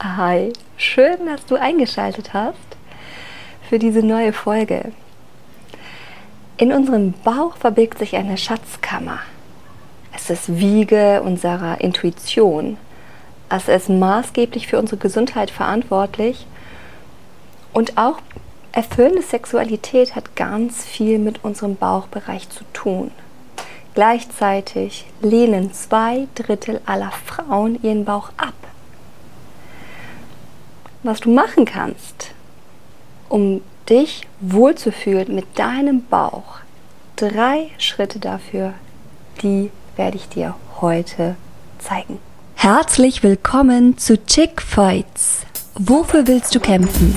Hi, schön, dass du eingeschaltet hast für diese neue Folge. In unserem Bauch verbirgt sich eine Schatzkammer. Es ist Wiege unserer Intuition. Es ist maßgeblich für unsere Gesundheit verantwortlich. Und auch erfüllende Sexualität hat ganz viel mit unserem Bauchbereich zu tun. Gleichzeitig lehnen zwei Drittel aller Frauen ihren Bauch ab was du machen kannst, um dich wohlzufühlen mit deinem Bauch. Drei Schritte dafür, die werde ich dir heute zeigen. Herzlich willkommen zu Chick Fights. Wofür willst du kämpfen?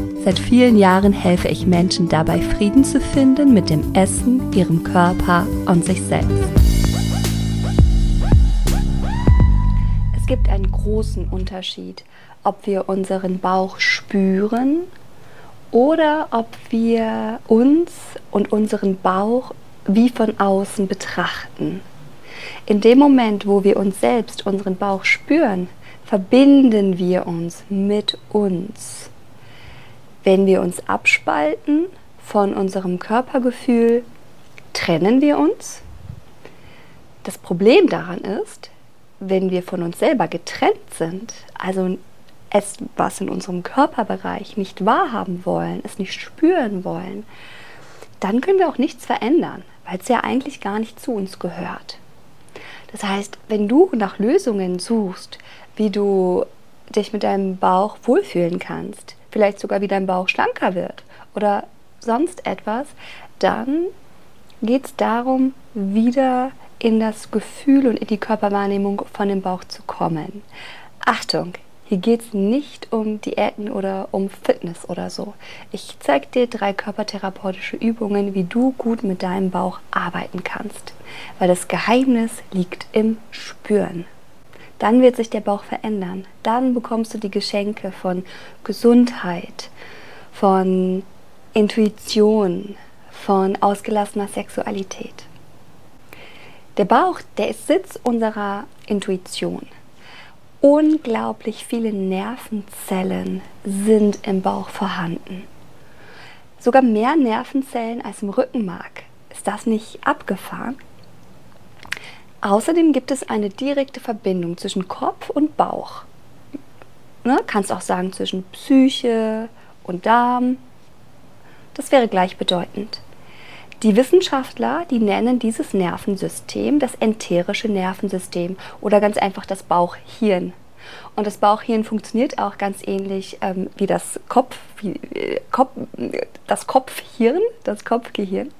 Seit vielen Jahren helfe ich Menschen dabei, Frieden zu finden mit dem Essen, ihrem Körper und sich selbst. Es gibt einen großen Unterschied, ob wir unseren Bauch spüren oder ob wir uns und unseren Bauch wie von außen betrachten. In dem Moment, wo wir uns selbst, unseren Bauch spüren, verbinden wir uns mit uns. Wenn wir uns abspalten von unserem Körpergefühl, trennen wir uns. Das Problem daran ist, wenn wir von uns selber getrennt sind, also es, was in unserem Körperbereich nicht wahrhaben wollen, es nicht spüren wollen, dann können wir auch nichts verändern, weil es ja eigentlich gar nicht zu uns gehört. Das heißt, wenn du nach Lösungen suchst, wie du dich mit deinem Bauch wohlfühlen kannst, vielleicht sogar wie dein Bauch schlanker wird oder sonst etwas, dann geht es darum, wieder in das Gefühl und in die Körperwahrnehmung von dem Bauch zu kommen. Achtung, hier geht es nicht um Diäten oder um Fitness oder so. Ich zeige dir drei körpertherapeutische Übungen, wie du gut mit deinem Bauch arbeiten kannst. Weil das Geheimnis liegt im Spüren dann wird sich der Bauch verändern. Dann bekommst du die Geschenke von Gesundheit, von Intuition, von ausgelassener Sexualität. Der Bauch, der ist Sitz unserer Intuition. Unglaublich viele Nervenzellen sind im Bauch vorhanden. Sogar mehr Nervenzellen als im Rückenmark. Ist das nicht abgefahren? Außerdem gibt es eine direkte Verbindung zwischen Kopf und Bauch. Ne? Kannst auch sagen zwischen Psyche und Darm. Das wäre gleichbedeutend. Die Wissenschaftler, die nennen dieses Nervensystem das enterische Nervensystem oder ganz einfach das Bauchhirn. Und das Bauchhirn funktioniert auch ganz ähnlich ähm, wie das Kopf, wie, äh, Kopf, das Kopfhirn, das Kopfgehirn.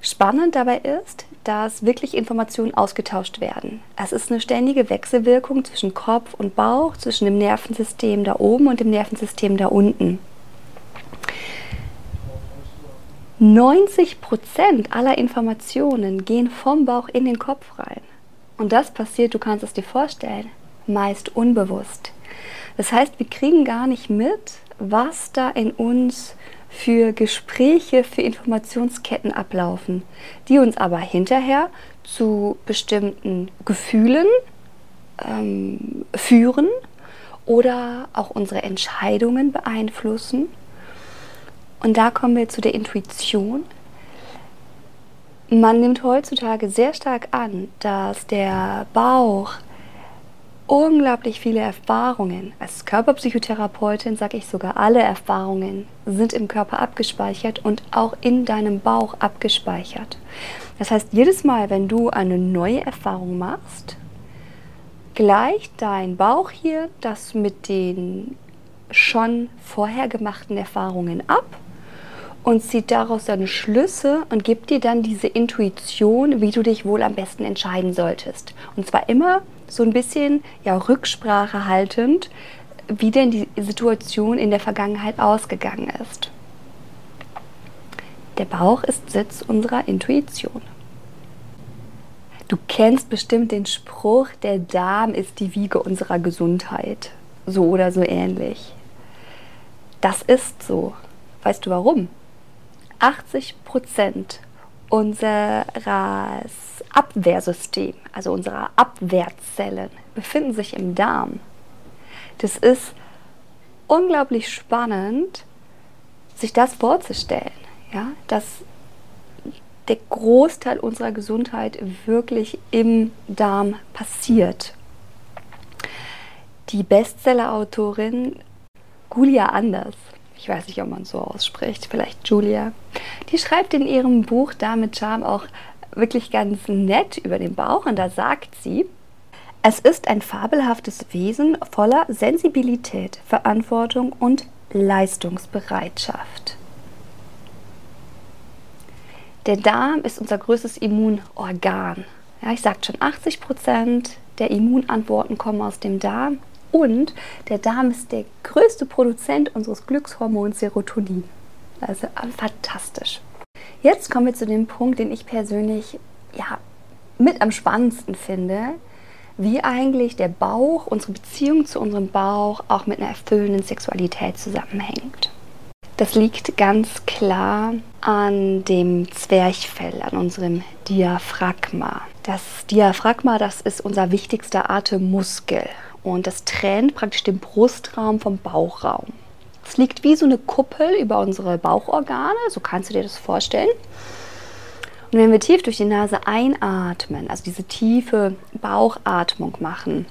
Spannend dabei ist, dass wirklich Informationen ausgetauscht werden. Es ist eine ständige Wechselwirkung zwischen Kopf und Bauch, zwischen dem Nervensystem da oben und dem Nervensystem da unten. 90 Prozent aller Informationen gehen vom Bauch in den Kopf rein. Und das passiert, du kannst es dir vorstellen, meist unbewusst. Das heißt, wir kriegen gar nicht mit, was da in uns für Gespräche, für Informationsketten ablaufen, die uns aber hinterher zu bestimmten Gefühlen ähm, führen oder auch unsere Entscheidungen beeinflussen. Und da kommen wir zu der Intuition. Man nimmt heutzutage sehr stark an, dass der Bauch unglaublich viele Erfahrungen. Als Körperpsychotherapeutin sage ich sogar, alle Erfahrungen sind im Körper abgespeichert und auch in deinem Bauch abgespeichert. Das heißt, jedes Mal, wenn du eine neue Erfahrung machst, gleicht dein Bauch hier das mit den schon vorher gemachten Erfahrungen ab und zieht daraus seine Schlüsse und gibt dir dann diese Intuition, wie du dich wohl am besten entscheiden solltest. Und zwar immer so ein bisschen ja, Rücksprache haltend, wie denn die Situation in der Vergangenheit ausgegangen ist. Der Bauch ist Sitz unserer Intuition. Du kennst bestimmt den Spruch, der Darm ist die Wiege unserer Gesundheit. So oder so ähnlich. Das ist so. Weißt du warum? 80 Prozent unseres Abwehrsystems, also unserer Abwehrzellen, befinden sich im Darm. Das ist unglaublich spannend, sich das vorzustellen, ja, dass der Großteil unserer Gesundheit wirklich im Darm passiert. Die Bestseller-Autorin Julia Anders ich weiß nicht, ob man so ausspricht, vielleicht Julia, die schreibt in ihrem Buch Da mit Charme auch wirklich ganz nett über den Bauch und da sagt sie, es ist ein fabelhaftes Wesen voller Sensibilität, Verantwortung und Leistungsbereitschaft. Der Darm ist unser größtes Immunorgan. Ja, ich sagte schon, 80 Prozent der Immunantworten kommen aus dem Darm und der Darm ist der größte Produzent unseres Glückshormons Serotonin. Also fantastisch. Jetzt kommen wir zu dem Punkt, den ich persönlich ja, mit am spannendsten finde, wie eigentlich der Bauch, unsere Beziehung zu unserem Bauch auch mit einer erfüllenden Sexualität zusammenhängt. Das liegt ganz klar an dem Zwerchfell, an unserem Diaphragma. Das Diaphragma, das ist unser wichtigster Atemmuskel. Und das trennt praktisch den Brustraum vom Bauchraum. Es liegt wie so eine Kuppel über unsere Bauchorgane, so kannst du dir das vorstellen. Und wenn wir tief durch die Nase einatmen, also diese tiefe Bauchatmung machen,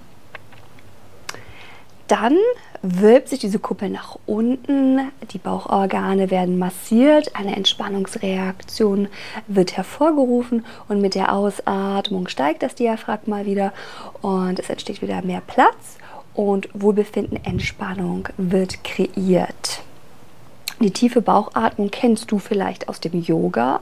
dann wölbt sich diese Kuppel nach unten, die Bauchorgane werden massiert, eine Entspannungsreaktion wird hervorgerufen und mit der Ausatmung steigt das Diaphragma wieder und es entsteht wieder mehr Platz und Wohlbefinden, Entspannung wird kreiert. Die tiefe Bauchatmung kennst du vielleicht aus dem Yoga.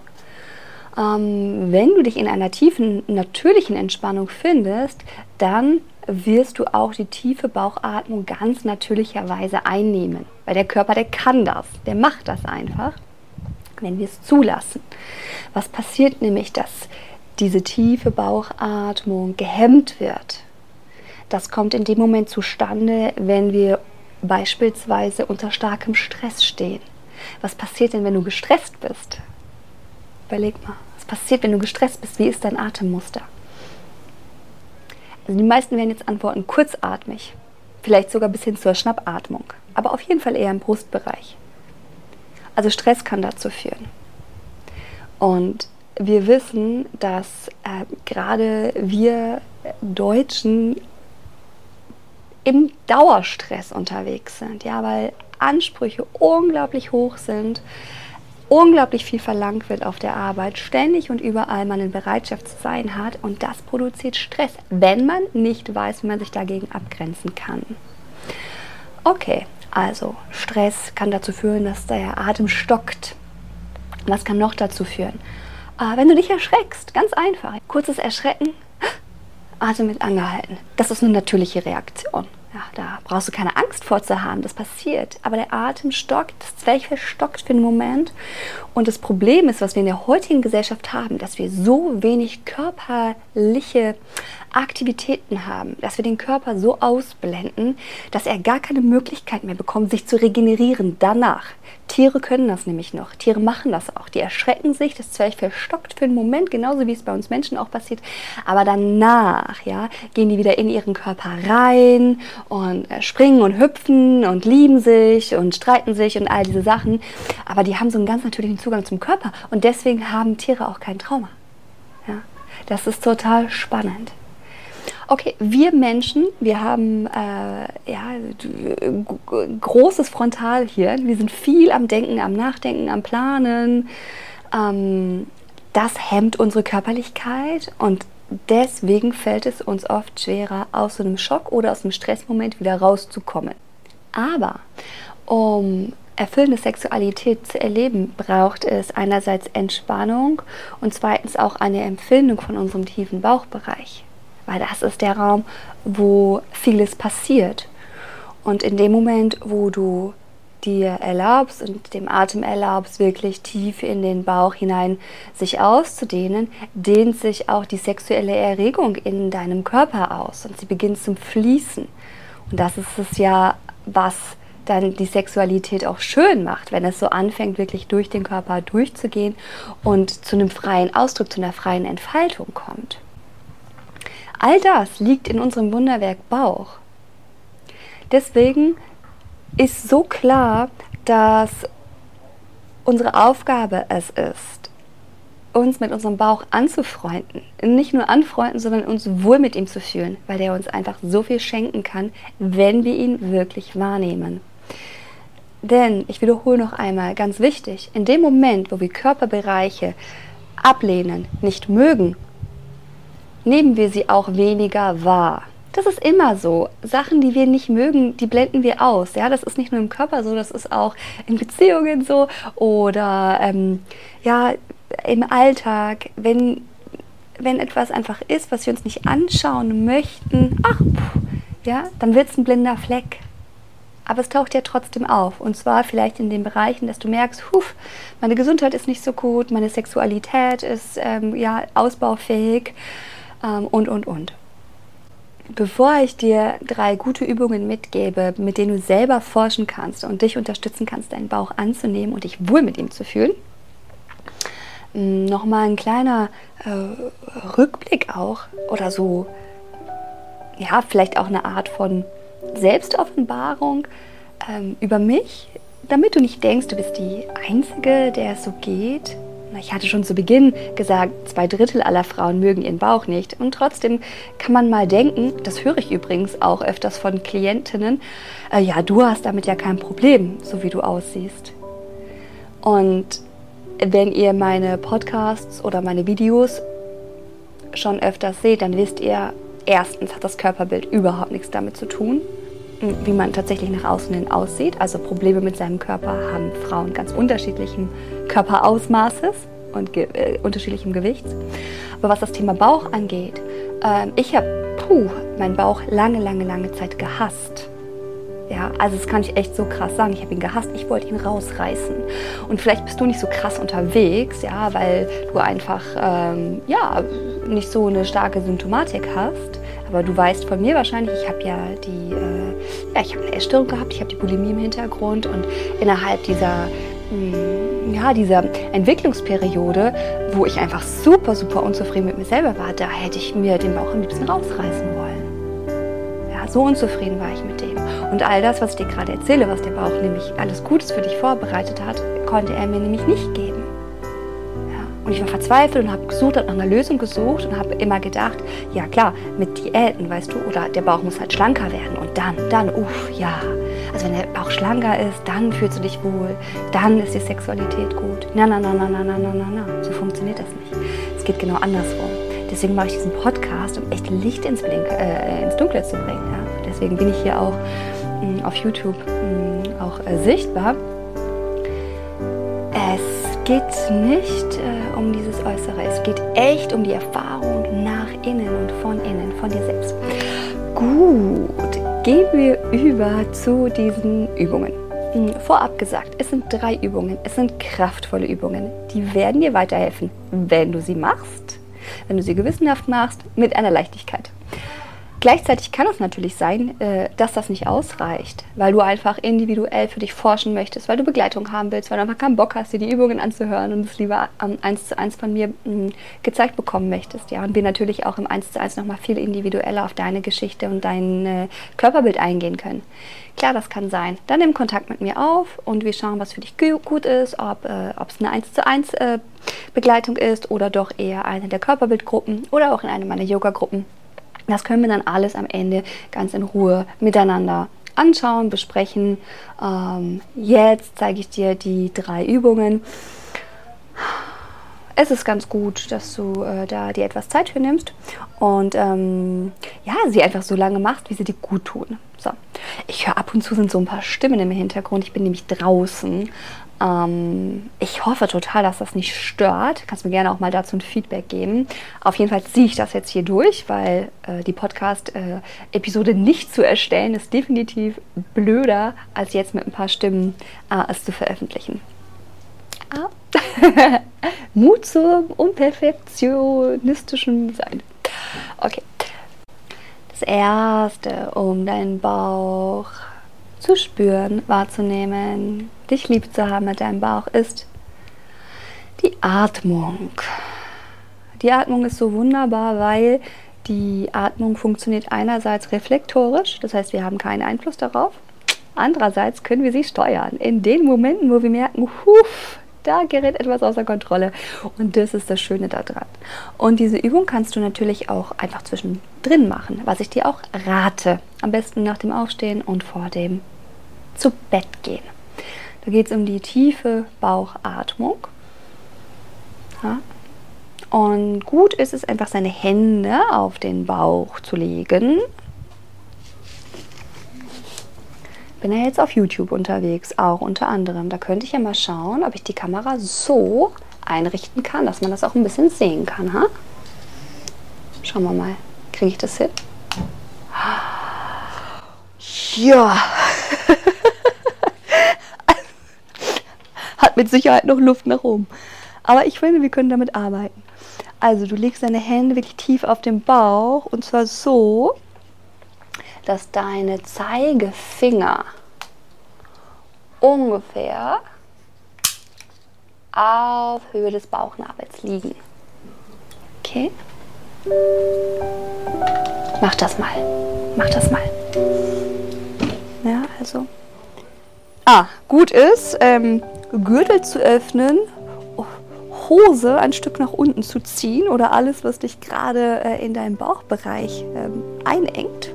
Ähm, wenn du dich in einer tiefen, natürlichen Entspannung findest, dann wirst du auch die tiefe Bauchatmung ganz natürlicherweise einnehmen. Weil der Körper, der kann das, der macht das einfach, wenn wir es zulassen. Was passiert nämlich, dass diese tiefe Bauchatmung gehemmt wird? Das kommt in dem Moment zustande, wenn wir beispielsweise unter starkem Stress stehen. Was passiert denn, wenn du gestresst bist? Überleg mal, was passiert, wenn du gestresst bist? Wie ist dein Atemmuster? Also die meisten werden jetzt antworten kurzatmig, vielleicht sogar bis hin zur Schnappatmung, aber auf jeden Fall eher im Brustbereich. Also Stress kann dazu führen. Und wir wissen, dass äh, gerade wir Deutschen im Dauerstress unterwegs sind, ja, weil Ansprüche unglaublich hoch sind, unglaublich viel verlangt wird auf der Arbeit, ständig und überall man in Bereitschaft zu sein hat und das produziert Stress, wenn man nicht weiß, wie man sich dagegen abgrenzen kann. Okay, also Stress kann dazu führen, dass der Atem stockt. Was kann noch dazu führen? Äh, wenn du dich erschreckst, ganz einfach. Kurzes Erschrecken, Atem mit angehalten. Das ist eine natürliche Reaktion. Ja, da brauchst du keine Angst vor zu haben, das passiert. Aber der Atem stockt, das Zwerchfell stockt für einen Moment. Und das Problem ist, was wir in der heutigen Gesellschaft haben, dass wir so wenig körperliche Aktivitäten haben, dass wir den Körper so ausblenden, dass er gar keine Möglichkeit mehr bekommt, sich zu regenerieren danach. Tiere können das nämlich noch. Tiere machen das auch. Die erschrecken sich, das Zwerchfell stockt für einen Moment, genauso wie es bei uns Menschen auch passiert. Aber danach, ja, gehen die wieder in ihren Körper rein und äh, springen und hüpfen und lieben sich und streiten sich und all diese Sachen. Aber die haben so einen ganz natürlichen Zugang zum Körper und deswegen haben Tiere auch kein Trauma. Ja, das ist total spannend. Okay, wir Menschen, wir haben äh, ja, großes Frontalhirn. Wir sind viel am Denken, am Nachdenken, am Planen. Ähm, das hemmt unsere Körperlichkeit und deswegen fällt es uns oft schwerer, aus so einem Schock oder aus einem Stressmoment wieder rauszukommen. Aber um erfüllende Sexualität zu erleben, braucht es einerseits Entspannung und zweitens auch eine Empfindung von unserem tiefen Bauchbereich. Weil das ist der Raum, wo vieles passiert. Und in dem Moment, wo du dir erlaubst und dem Atem erlaubst, wirklich tief in den Bauch hinein sich auszudehnen, dehnt sich auch die sexuelle Erregung in deinem Körper aus und sie beginnt zum Fließen. Und das ist es ja, was dann die Sexualität auch schön macht, wenn es so anfängt, wirklich durch den Körper durchzugehen und zu einem freien Ausdruck, zu einer freien Entfaltung kommt. All das liegt in unserem Wunderwerk Bauch. Deswegen ist so klar, dass unsere Aufgabe es ist, uns mit unserem Bauch anzufreunden. Nicht nur anfreunden, sondern uns wohl mit ihm zu fühlen, weil der uns einfach so viel schenken kann, wenn wir ihn wirklich wahrnehmen. Denn, ich wiederhole noch einmal, ganz wichtig, in dem Moment, wo wir Körperbereiche ablehnen, nicht mögen, nehmen wir sie auch weniger wahr. Das ist immer so. Sachen, die wir nicht mögen, die blenden wir aus. Ja, das ist nicht nur im Körper so, das ist auch in Beziehungen so oder ähm, ja im Alltag, wenn wenn etwas einfach ist, was wir uns nicht anschauen möchten, ach, pff, ja, dann wird es ein blinder Fleck. Aber es taucht ja trotzdem auf. Und zwar vielleicht in den Bereichen, dass du merkst, huf, meine Gesundheit ist nicht so gut, meine Sexualität ist ähm, ja ausbaufähig ähm, und, und, und. Bevor ich dir drei gute Übungen mitgebe, mit denen du selber forschen kannst und dich unterstützen kannst, deinen Bauch anzunehmen und dich wohl mit ihm zu fühlen, mm, nochmal ein kleiner äh, Rückblick auch oder so, ja, vielleicht auch eine Art von Selbstoffenbarung ähm, über mich, damit du nicht denkst, du bist die Einzige, der es so geht, ich hatte schon zu Beginn gesagt, zwei Drittel aller Frauen mögen ihren Bauch nicht. Und trotzdem kann man mal denken, das höre ich übrigens auch öfters von Klientinnen, äh, ja, du hast damit ja kein Problem, so wie du aussiehst. Und wenn ihr meine Podcasts oder meine Videos schon öfters seht, dann wisst ihr, erstens hat das Körperbild überhaupt nichts damit zu tun, wie man tatsächlich nach außen hin aussieht. Also Probleme mit seinem Körper haben Frauen ganz unterschiedlichen Körperausmaßes und ge äh, unterschiedlichem Gewichts. Aber was das Thema Bauch angeht, äh, ich habe meinen Bauch lange, lange, lange Zeit gehasst. Ja, also das kann ich echt so krass sagen. Ich habe ihn gehasst, ich wollte ihn rausreißen. Und vielleicht bist du nicht so krass unterwegs, ja, weil du einfach ähm, ja, nicht so eine starke Symptomatik hast. Aber du weißt von mir wahrscheinlich, ich habe ja die, äh, ja, ich habe eine Essstörung gehabt, ich habe die Bulimie im Hintergrund und innerhalb dieser hm, ja, dieser Entwicklungsperiode, wo ich einfach super, super unzufrieden mit mir selber war, da hätte ich mir den Bauch am liebsten rausreißen wollen. Ja, so unzufrieden war ich mit dem. Und all das, was ich dir gerade erzähle, was der Bauch nämlich alles Gutes für dich vorbereitet hat, konnte er mir nämlich nicht geben. Und ich war verzweifelt und habe gesucht, habe nach einer Lösung gesucht und habe immer gedacht, ja klar, mit Diäten, weißt du, oder der Bauch muss halt schlanker werden und dann, dann, uff, ja. Also wenn der Bauch schlanker ist, dann fühlst du dich wohl, dann ist die Sexualität gut. Na, na, na, na, na, na, na, na, na. So funktioniert das nicht. Es geht genau andersrum. Deswegen mache ich diesen Podcast, um echt Licht ins, Blink, äh, ins Dunkle zu bringen. Ja? Deswegen bin ich hier auch mm, auf YouTube mm, auch äh, sichtbar. Es geht nicht äh, um dieses Äußere. Es geht echt um die Erfahrung nach innen und von innen, von dir selbst. Gut, gehen wir über zu diesen Übungen. Hm, vorab gesagt, es sind drei Übungen. Es sind kraftvolle Übungen. Die werden dir weiterhelfen, wenn du sie machst, wenn du sie gewissenhaft machst, mit einer Leichtigkeit. Gleichzeitig kann es natürlich sein, äh, dass das nicht ausreicht, weil du einfach individuell für dich forschen möchtest, weil du Begleitung haben willst, weil du einfach keinen Bock hast, dir die Übungen anzuhören und es lieber eins zu eins von mir hm, gezeigt bekommen möchtest. Ja, und wir natürlich auch im eins zu eins nochmal viel individueller auf deine Geschichte und dein äh, Körperbild eingehen können. Klar, das kann sein. Dann nimm Kontakt mit mir auf und wir schauen, was für dich gut ist, ob äh, es eine 1 zu 1 äh, Begleitung ist oder doch eher eine der Körperbildgruppen oder auch in eine meiner Yoga-Gruppen. Das können wir dann alles am Ende ganz in Ruhe miteinander anschauen, besprechen. Ähm, jetzt zeige ich dir die drei Übungen. es ist ganz gut, dass du äh, da dir etwas Zeit für nimmst und ähm, ja, sie einfach so lange machst, wie sie dir gut tun. So, ich höre ab und zu sind so ein paar Stimmen im Hintergrund. Ich bin nämlich draußen. Ähm, ich hoffe total, dass das nicht stört. Kannst mir gerne auch mal dazu ein Feedback geben. Auf jeden Fall ziehe ich das jetzt hier durch, weil äh, die Podcast-Episode äh, nicht zu erstellen ist definitiv blöder, als jetzt mit ein paar Stimmen äh, es zu veröffentlichen. Ah. Mut zum unperfektionistischen Sein. Okay. Das erste, um deinen Bauch zu spüren, wahrzunehmen, dich lieb zu haben mit deinem Bauch, ist die Atmung. Die Atmung ist so wunderbar, weil die Atmung funktioniert einerseits reflektorisch, das heißt, wir haben keinen Einfluss darauf. Andererseits können wir sie steuern. In den Momenten, wo wir merken, huf, da gerät etwas außer Kontrolle. Und das ist das Schöne daran. Und diese Übung kannst du natürlich auch einfach zwischendrin machen, was ich dir auch rate. Am besten nach dem Aufstehen und vor dem zu Bett gehen. Da geht es um die tiefe Bauchatmung. Ja. Und gut ist es einfach, seine Hände auf den Bauch zu legen bin ja jetzt auf YouTube unterwegs, auch unter anderem. Da könnte ich ja mal schauen, ob ich die Kamera so einrichten kann, dass man das auch ein bisschen sehen kann. Ha? Schauen wir mal, kriege ich das hin? Ja. Hat mit Sicherheit noch Luft nach oben. Aber ich finde, wir können damit arbeiten. Also du legst deine Hände wirklich tief auf den Bauch und zwar so, dass deine Zeigefinger ungefähr auf Höhe des Bauchnabels liegen. Okay? Mach das mal. Mach das mal. Ja, also. Ah, gut ist, ähm, Gürtel zu öffnen, Hose ein Stück nach unten zu ziehen oder alles, was dich gerade äh, in deinem Bauchbereich ähm, einengt.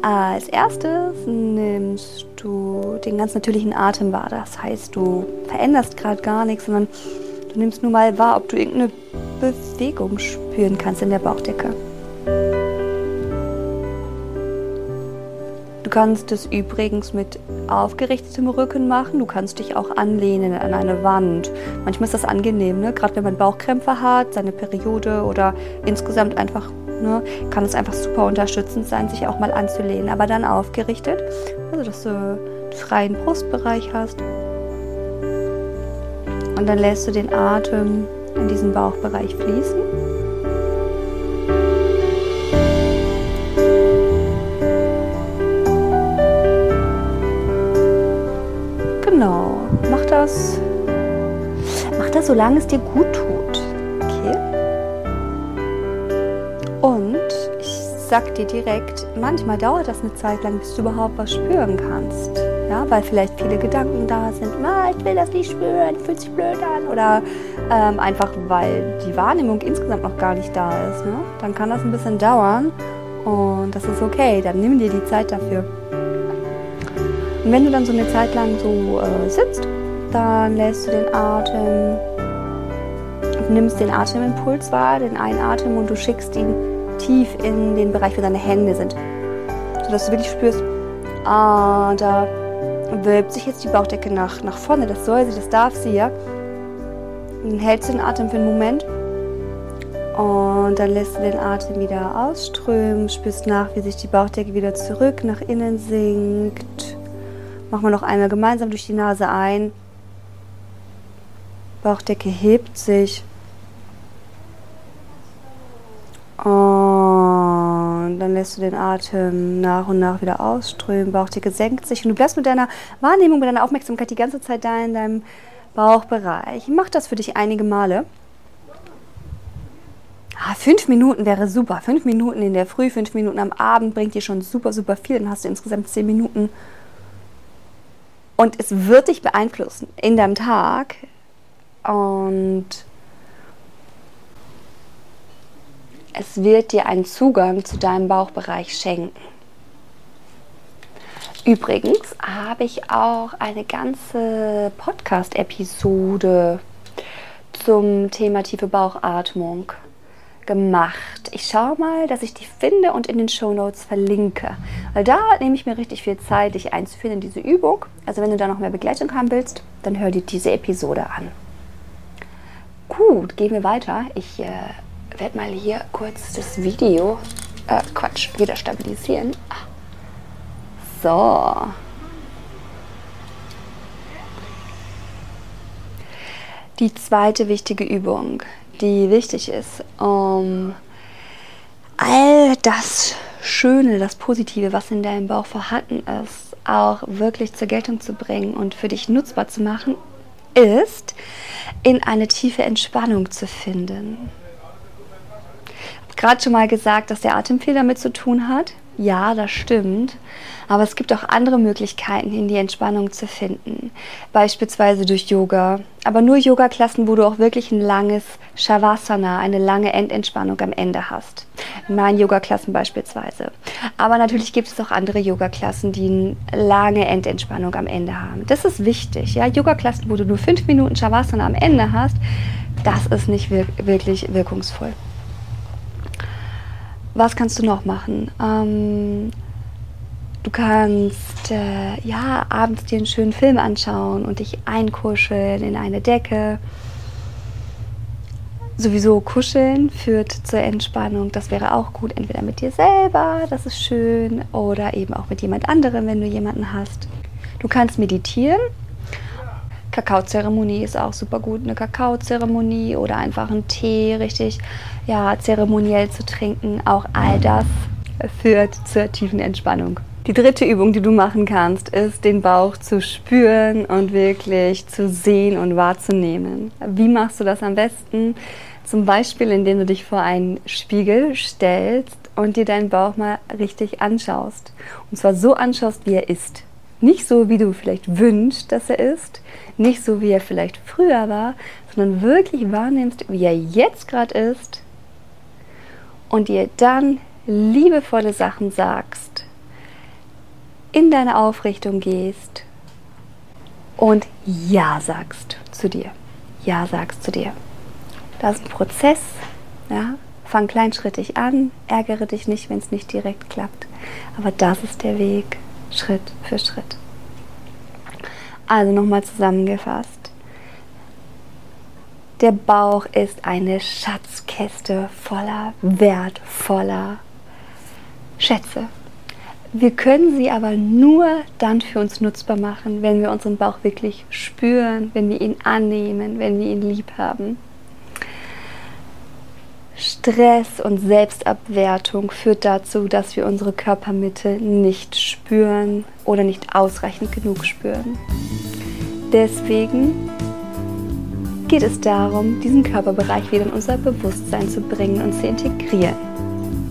Als erstes nimmst du den ganz natürlichen Atem wahr. Das heißt, du veränderst gerade gar nichts, sondern du nimmst nur mal wahr, ob du irgendeine Bewegung spüren kannst in der Bauchdecke. Kannst es übrigens mit aufgerichtetem Rücken machen. Du kannst dich auch anlehnen an eine Wand. Manchmal ist das angenehm, ne? gerade wenn man Bauchkrämpfe hat, seine Periode oder insgesamt einfach ne, kann es einfach super unterstützend sein, sich auch mal anzulehnen, aber dann aufgerichtet, also dass du einen freien Brustbereich hast. Und dann lässt du den Atem in diesen Bauchbereich fließen. Genau, mach das, mach das, solange es dir gut tut. sag dir direkt, manchmal dauert das eine Zeit lang, bis du überhaupt was spüren kannst. Ja, weil vielleicht viele Gedanken da sind, ah, ich will das nicht spüren, fühlt sich blöd an. Oder ähm, einfach, weil die Wahrnehmung insgesamt noch gar nicht da ist. Ne? Dann kann das ein bisschen dauern und das ist okay, dann nimm dir die Zeit dafür. Und wenn du dann so eine Zeit lang so äh, sitzt, dann lässt du den Atem, nimmst den Atemimpuls wahr, den Einatmen und du schickst ihn tief in den Bereich, wo deine Hände sind. Sodass du wirklich spürst, ah, da wölbt sich jetzt die Bauchdecke nach, nach vorne. Das soll sie, das darf sie, ja. dann hältst du den Atem für einen Moment. Und dann lässt du den Atem wieder ausströmen, spürst nach, wie sich die Bauchdecke wieder zurück nach innen sinkt. Machen wir noch einmal gemeinsam durch die Nase ein. Bauchdecke hebt sich. Und dann lässt du den Atem nach und nach wieder ausströmen, Bauchdecke senkt sich und du bleibst mit deiner Wahrnehmung, mit deiner Aufmerksamkeit die ganze Zeit da in deinem Bauchbereich. Mach das für dich einige Male. Ah, fünf Minuten wäre super. Fünf Minuten in der Früh, fünf Minuten am Abend bringt dir schon super, super viel. Dann hast du insgesamt zehn Minuten. Und es wird dich beeinflussen in deinem Tag. Und es wird dir einen Zugang zu deinem Bauchbereich schenken. Übrigens habe ich auch eine ganze Podcast-Episode zum Thema tiefe Bauchatmung gemacht. Ich schaue mal, dass ich die finde und in den Show Notes verlinke. Weil da nehme ich mir richtig viel Zeit, dich einzuführen in diese Übung. Also wenn du da noch mehr Begleitung haben willst, dann hör dir diese Episode an. Gut, gehen wir weiter. Ich äh, werde mal hier kurz das Video, äh, Quatsch, wieder stabilisieren. So. Die zweite wichtige Übung, die wichtig ist, um all das Schöne, das Positive, was in deinem Bauch vorhanden ist, auch wirklich zur Geltung zu bringen und für dich nutzbar zu machen, ist, in eine tiefe Entspannung zu finden. Ich habe gerade schon mal gesagt, dass der Atem viel damit zu tun hat. Ja, das stimmt. Aber es gibt auch andere Möglichkeiten, in die Entspannung zu finden. Beispielsweise durch Yoga. Aber nur Yoga-Klassen, wo du auch wirklich ein langes Shavasana, eine lange Endentspannung am Ende hast. In meinen Yoga-Klassen beispielsweise. Aber natürlich gibt es auch andere Yoga-Klassen, die eine lange Endentspannung am Ende haben. Das ist wichtig. Ja? Yoga-Klassen, wo du nur fünf Minuten Shavasana am Ende hast, das ist nicht wir wirklich wirkungsvoll. Was kannst du noch machen? Ähm, du kannst äh, ja abends dir einen schönen Film anschauen und dich einkuscheln in eine Decke. Sowieso kuscheln führt zur Entspannung. Das wäre auch gut, entweder mit dir selber, das ist schön, oder eben auch mit jemand anderem, wenn du jemanden hast. Du kannst meditieren. Kakaozeremonie ist auch super gut. Eine Kakaozeremonie oder einfach einen Tee richtig ja, zeremoniell zu trinken. Auch all das führt zur tiefen Entspannung. Die dritte Übung, die du machen kannst, ist den Bauch zu spüren und wirklich zu sehen und wahrzunehmen. Wie machst du das am besten? Zum Beispiel, indem du dich vor einen Spiegel stellst und dir deinen Bauch mal richtig anschaust. Und zwar so anschaust, wie er ist. Nicht so, wie du vielleicht wünschst, dass er ist, nicht so, wie er vielleicht früher war, sondern wirklich wahrnimmst, wie er jetzt gerade ist und dir dann liebevolle Sachen sagst, in deine Aufrichtung gehst und Ja sagst zu dir. Ja sagst zu dir. Das ist ein Prozess. Ja? Fang kleinschrittig an, ärgere dich nicht, wenn es nicht direkt klappt. Aber das ist der Weg, Schritt für Schritt. Also nochmal zusammengefasst. Der Bauch ist eine Schatzkäste voller wertvoller Schätze. Wir können sie aber nur dann für uns nutzbar machen, wenn wir unseren Bauch wirklich spüren, wenn wir ihn annehmen, wenn wir ihn lieb haben. Stress und Selbstabwertung führt dazu, dass wir unsere Körpermitte nicht spüren oder nicht ausreichend genug spüren. Deswegen geht es darum, diesen Körperbereich wieder in unser Bewusstsein zu bringen und zu integrieren.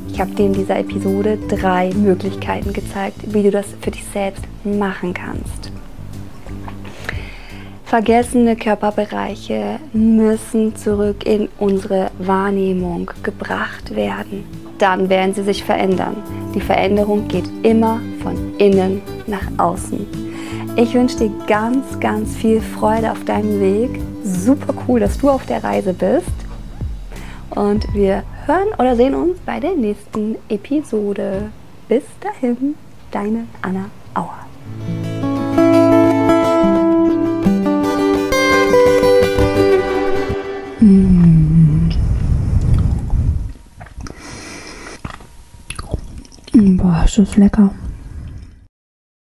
Ich habe dir in dieser Episode drei Möglichkeiten gezeigt, wie du das für dich selbst machen kannst. Vergessene Körperbereiche müssen zurück in unsere Wahrnehmung gebracht werden. Dann werden sie sich verändern. Die Veränderung geht immer von innen nach außen. Ich wünsche dir ganz, ganz viel Freude auf deinem Weg. Super cool, dass du auf der Reise bist. Und wir hören oder sehen uns bei der nächsten Episode. Bis dahin, deine Anna Auer. Mmh. Boah, ist das lecker.